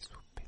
soupe.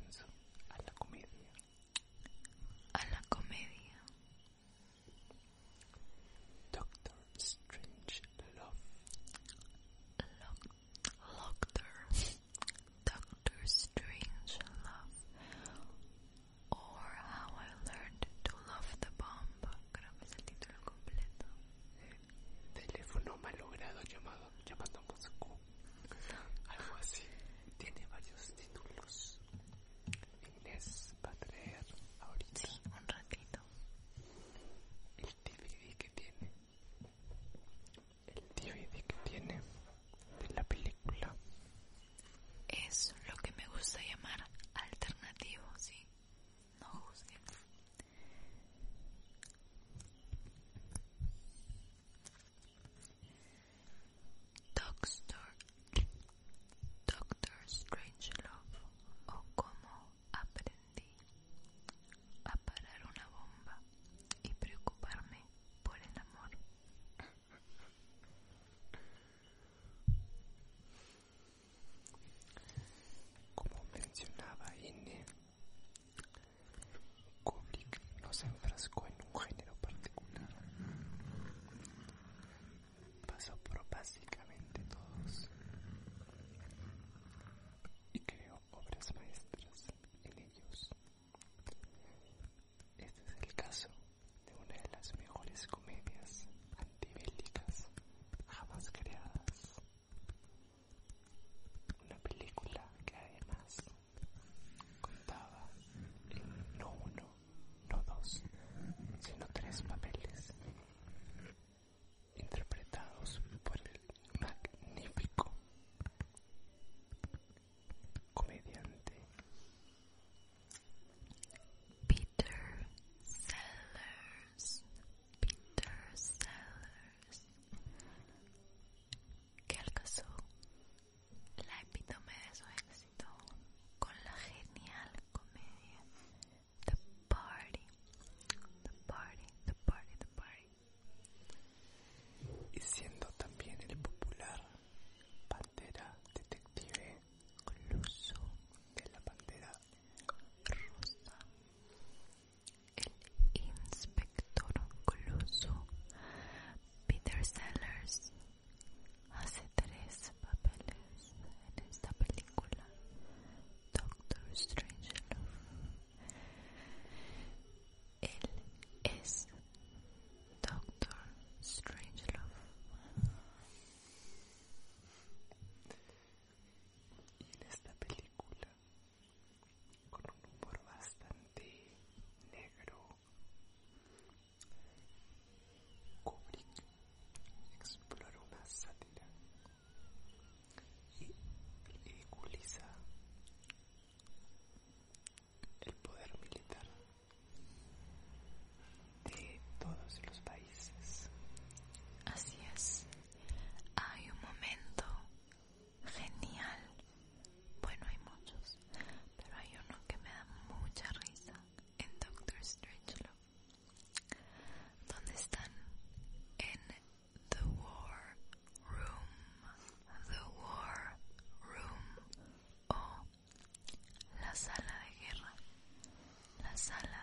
Sala